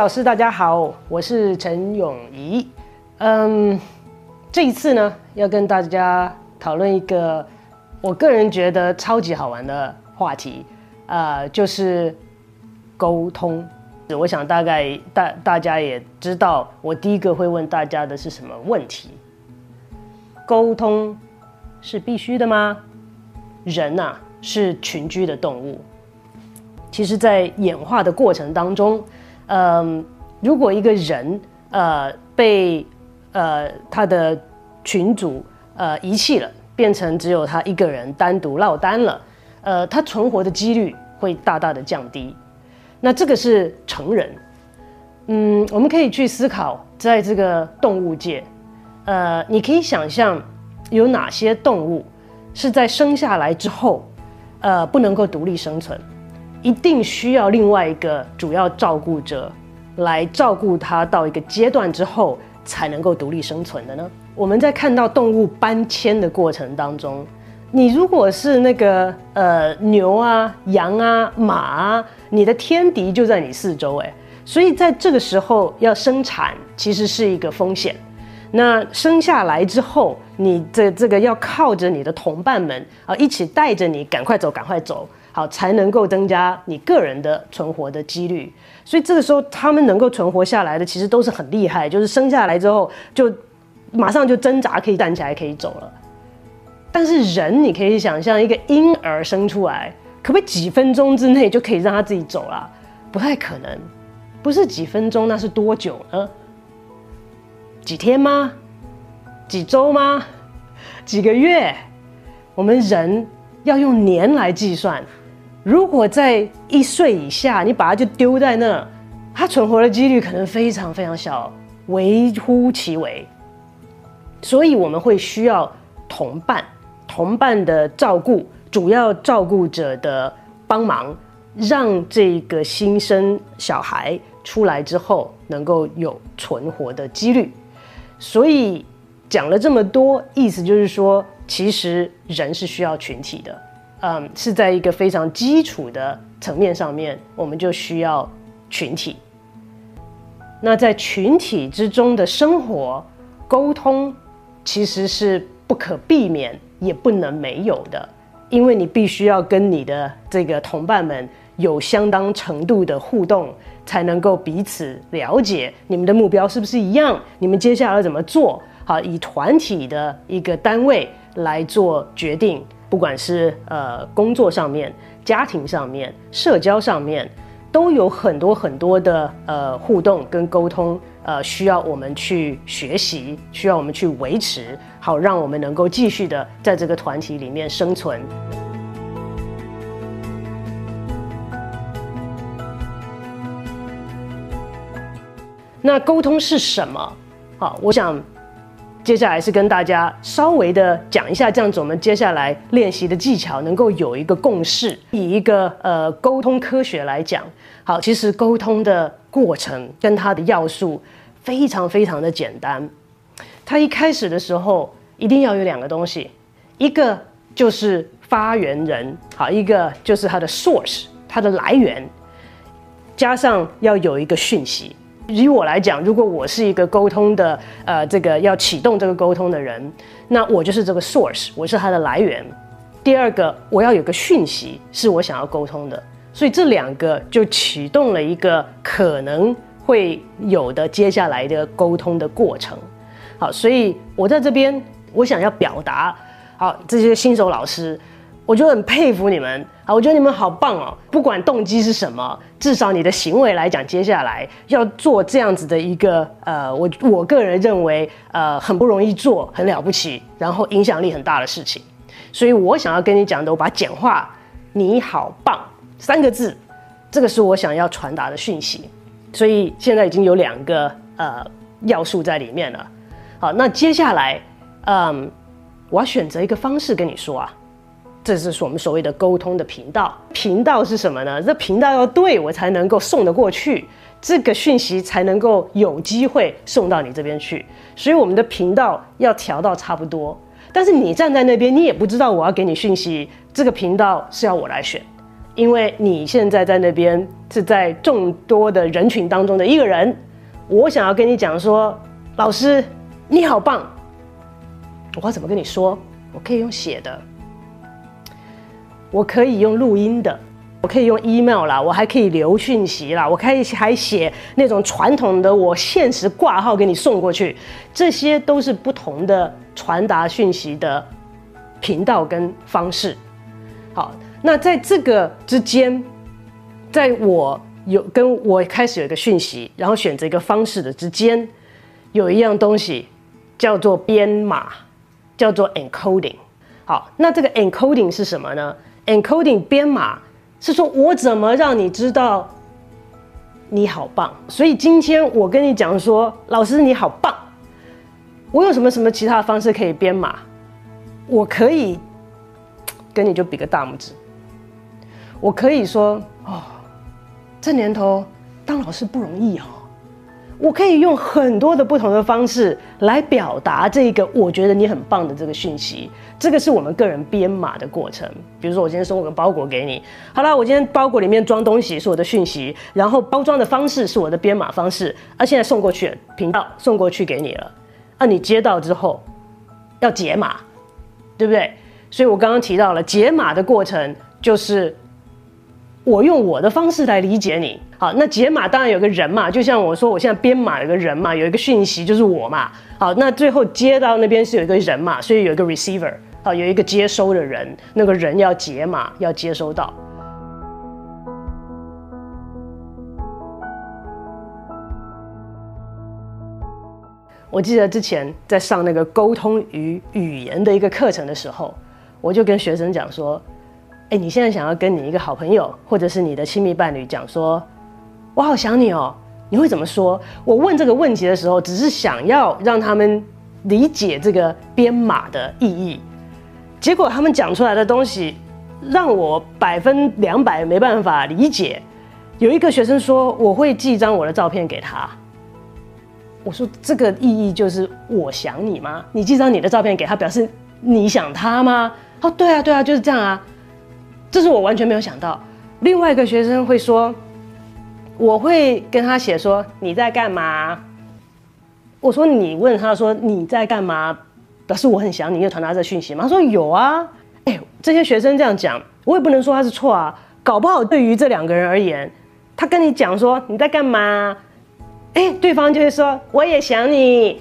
老师，大家好，我是陈永仪。嗯，这一次呢，要跟大家讨论一个我个人觉得超级好玩的话题，呃，就是沟通。我想大概大大家也知道，我第一个会问大家的是什么问题？沟通是必须的吗？人呐，是群居的动物。其实，在演化的过程当中，嗯，如果一个人呃被呃他的群主呃遗弃了，变成只有他一个人单独落单了，呃，他存活的几率会大大的降低。那这个是成人，嗯，我们可以去思考，在这个动物界，呃，你可以想象有哪些动物是在生下来之后，呃，不能够独立生存。一定需要另外一个主要照顾者来照顾它到一个阶段之后才能够独立生存的呢？我们在看到动物搬迁的过程当中，你如果是那个呃牛啊、羊啊、马啊，你的天敌就在你四周哎，所以在这个时候要生产其实是一个风险。那生下来之后，你这这个要靠着你的同伴们啊一起带着你赶快走，赶快走。好，才能够增加你个人的存活的几率。所以这个时候，他们能够存活下来的，其实都是很厉害，就是生下来之后就马上就挣扎，可以站起来，可以走了。但是人，你可以想象，一个婴儿生出来，可不可以几分钟之内就可以让他自己走了？不太可能。不是几分钟，那是多久呢？几天吗？几周吗？几个月？我们人要用年来计算。如果在一岁以下，你把它就丢在那，它存活的几率可能非常非常小，微乎其微。所以我们会需要同伴，同伴的照顾，主要照顾者的帮忙，让这个新生小孩出来之后能够有存活的几率。所以讲了这么多，意思就是说，其实人是需要群体的。嗯，是在一个非常基础的层面上面，我们就需要群体。那在群体之中的生活沟通，其实是不可避免也不能没有的，因为你必须要跟你的这个同伴们有相当程度的互动，才能够彼此了解你们的目标是不是一样，你们接下来怎么做好，以团体的一个单位来做决定。不管是呃工作上面、家庭上面、社交上面，都有很多很多的呃互动跟沟通，呃需要我们去学习，需要我们去维持，好让我们能够继续的在这个团体里面生存。那沟通是什么？好，我想。接下来是跟大家稍微的讲一下，这样子我们接下来练习的技巧能够有一个共识。以一个呃沟通科学来讲，好，其实沟通的过程跟它的要素非常非常的简单。它一开始的时候一定要有两个东西，一个就是发源人，好，一个就是它的 source，它的来源，加上要有一个讯息。以我来讲，如果我是一个沟通的，呃，这个要启动这个沟通的人，那我就是这个 source，我是它的来源。第二个，我要有个讯息是我想要沟通的，所以这两个就启动了一个可能会有的接下来的沟通的过程。好，所以我在这边，我想要表达，好，这些新手老师。我就很佩服你们啊！我觉得你们好棒哦。不管动机是什么，至少你的行为来讲，接下来要做这样子的一个呃，我我个人认为呃很不容易做，很了不起，然后影响力很大的事情。所以我想要跟你讲的，我把简化，你好棒三个字，这个是我想要传达的讯息。所以现在已经有两个呃要素在里面了。好，那接下来嗯，我要选择一个方式跟你说啊。这是我们所谓的沟通的频道。频道是什么呢？这频道要对我才能够送得过去，这个讯息才能够有机会送到你这边去。所以我们的频道要调到差不多。但是你站在那边，你也不知道我要给你讯息，这个频道是要我来选，因为你现在在那边是在众多的人群当中的一个人，我想要跟你讲说，老师你好棒。我要怎么跟你说？我可以用写的，我可以用录音的，我可以用 email 啦，我还可以留讯息啦，我可以还写那种传统的我现实挂号给你送过去，这些都是不同的传达讯息的频道跟方式。好，那在这个之间，在我有跟我开始有一个讯息，然后选择一个方式的之间，有一样东西叫做编码。叫做 encoding，好，那这个 encoding 是什么呢？encoding 编码是说我怎么让你知道你好棒。所以今天我跟你讲说，老师你好棒。我有什么什么其他的方式可以编码？我可以跟你就比个大拇指。我可以说哦，这年头当老师不容易哦。我可以用很多的不同的方式来表达这个我觉得你很棒的这个讯息，这个是我们个人编码的过程。比如说，我今天送个包裹给你，好了，我今天包裹里面装东西是我的讯息，然后包装的方式是我的编码方式，啊，现在送过去，频道送过去给你了，啊，你接到之后要解码，对不对？所以我刚刚提到了解码的过程，就是我用我的方式来理解你。好，那解码当然有个人嘛，就像我说，我现在编码有个人嘛，有一个讯息就是我嘛。好，那最后接到那边是有一个人嘛，所以有一个 receiver，好，有一个接收的人，那个人要解码，要接收到。我记得之前在上那个沟通与语言的一个课程的时候，我就跟学生讲说，哎，你现在想要跟你一个好朋友或者是你的亲密伴侣讲说。我好想你哦，你会怎么说？我问这个问题的时候，只是想要让他们理解这个编码的意义，结果他们讲出来的东西让我百分两百没办法理解。有一个学生说：“我会寄一张我的照片给他。”我说：“这个意义就是我想你吗？你寄张你的照片给他，表示你想他吗？”哦，对啊，对啊，就是这样啊。这是我完全没有想到。另外一个学生会说。我会跟他写说你在干嘛？我说你问他说你在干嘛，表示我很想你，又传达这讯息吗？他说有啊。哎，这些学生这样讲，我也不能说他是错啊。搞不好对于这两个人而言，他跟你讲说你在干嘛，哎，对方就会说我也想你。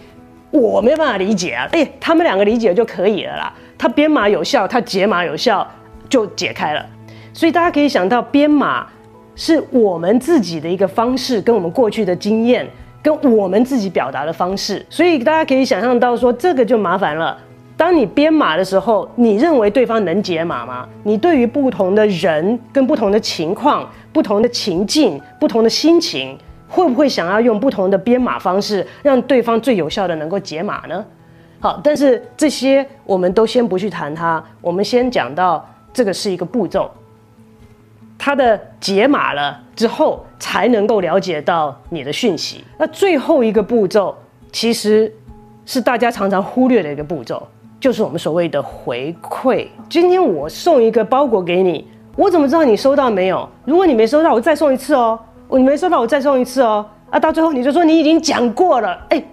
我没办法理解啊。哎，他们两个理解就可以了啦。他编码有效，他解码有效，就解开了。所以大家可以想到编码。是我们自己的一个方式，跟我们过去的经验，跟我们自己表达的方式，所以大家可以想象到说，这个就麻烦了。当你编码的时候，你认为对方能解码吗？你对于不同的人、跟不同的情况、不同的情境、不同的心情，会不会想要用不同的编码方式，让对方最有效的能够解码呢？好，但是这些我们都先不去谈它，我们先讲到这个是一个步骤。它的解码了之后，才能够了解到你的讯息。那最后一个步骤，其实是大家常常忽略的一个步骤，就是我们所谓的回馈。今天我送一个包裹给你，我怎么知道你收到没有？如果你没收到，我再送一次哦。你没收到，我再送一次哦。啊，到最后你就说你已经讲过了，哎，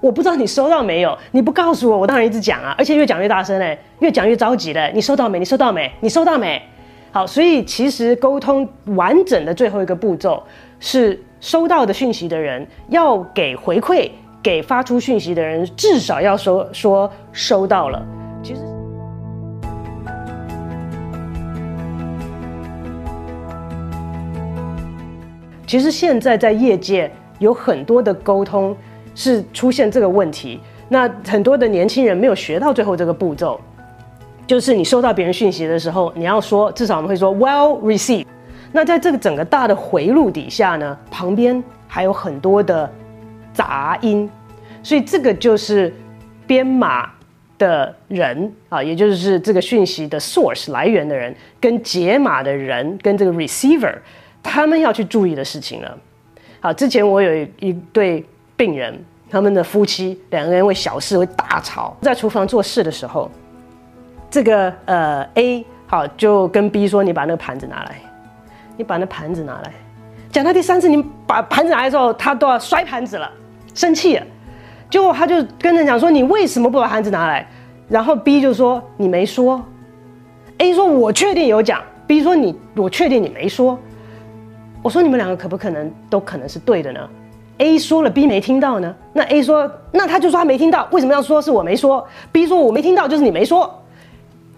我不知道你收到没有？你不告诉我，我当然一直讲啊，而且越讲越大声嘞，越讲越着急嘞。你收到没？你收到没？你收到没？好，所以其实沟通完整的最后一个步骤是收到的讯息的人要给回馈，给发出讯息的人至少要说说收到了。其实，其实现在在业界有很多的沟通是出现这个问题，那很多的年轻人没有学到最后这个步骤。就是你收到别人讯息的时候，你要说，至少我们会说 well received。那在这个整个大的回路底下呢，旁边还有很多的杂音，所以这个就是编码的人啊，也就是这个讯息的 source 来源的人，跟解码的人，跟这个 receiver，他们要去注意的事情了。好，之前我有一对病人，他们的夫妻两个人为小事会大吵，在厨房做事的时候。这个呃 A 好就跟 B 说你把那个盘子拿来，你把那盘子拿来。讲到第三次，你把盘子拿来的时候，他都要摔盘子了，生气了。结果他就跟人讲说：“你为什么不把盘子拿来？”然后 B 就说：“你没说。”A 说：“我确定有讲。”B 说：“你我确定你没说。”我说：“你们两个可不可能都可能是对的呢？”A 说了，B 没听到呢。那 A 说：“那他就说他没听到，为什么要说是我没说？”B 说：“我没听到，就是你没说。”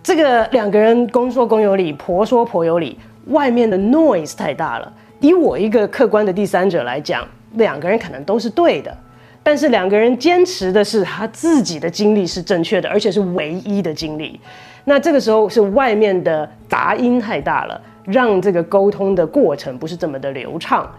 这个两个人公说公有理，婆说婆有理，外面的 noise 太大了。以我一个客观的第三者来讲，两个人可能都是对的，但是两个人坚持的是他自己的经历是正确的，而且是唯一的经历。那这个时候是外面的杂音太大了，让这个沟通的过程不是这么的流畅。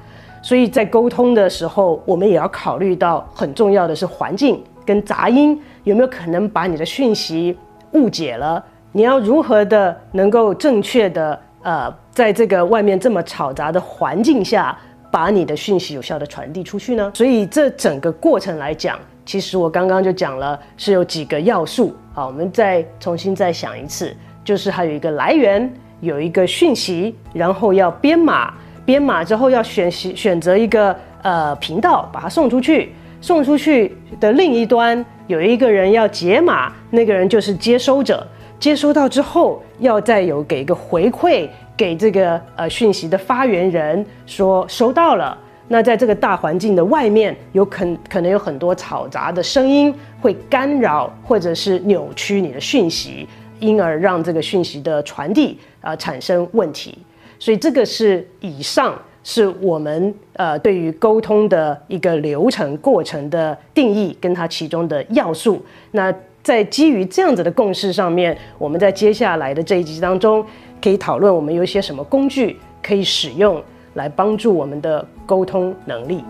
所以在沟通的时候，我们也要考虑到很重要的是环境跟杂音有没有可能把你的讯息误解了。你要如何的能够正确的呃，在这个外面这么嘈杂的环境下，把你的讯息有效的传递出去呢？所以这整个过程来讲，其实我刚刚就讲了是有几个要素。好，我们再重新再想一次，就是还有一个来源，有一个讯息，然后要编码，编码之后要选选择一个呃频道，把它送出去，送出去的另一端有一个人要解码，那个人就是接收者。接收到之后，要再有给一个回馈给这个呃讯息的发源人，说收到了。那在这个大环境的外面，有可可能有很多嘈杂的声音会干扰或者是扭曲你的讯息，因而让这个讯息的传递啊产生问题。所以这个是以上是我们呃对于沟通的一个流程过程的定义，跟它其中的要素。那。在基于这样子的共识上面，我们在接下来的这一集当中，可以讨论我们有一些什么工具可以使用来帮助我们的沟通能力。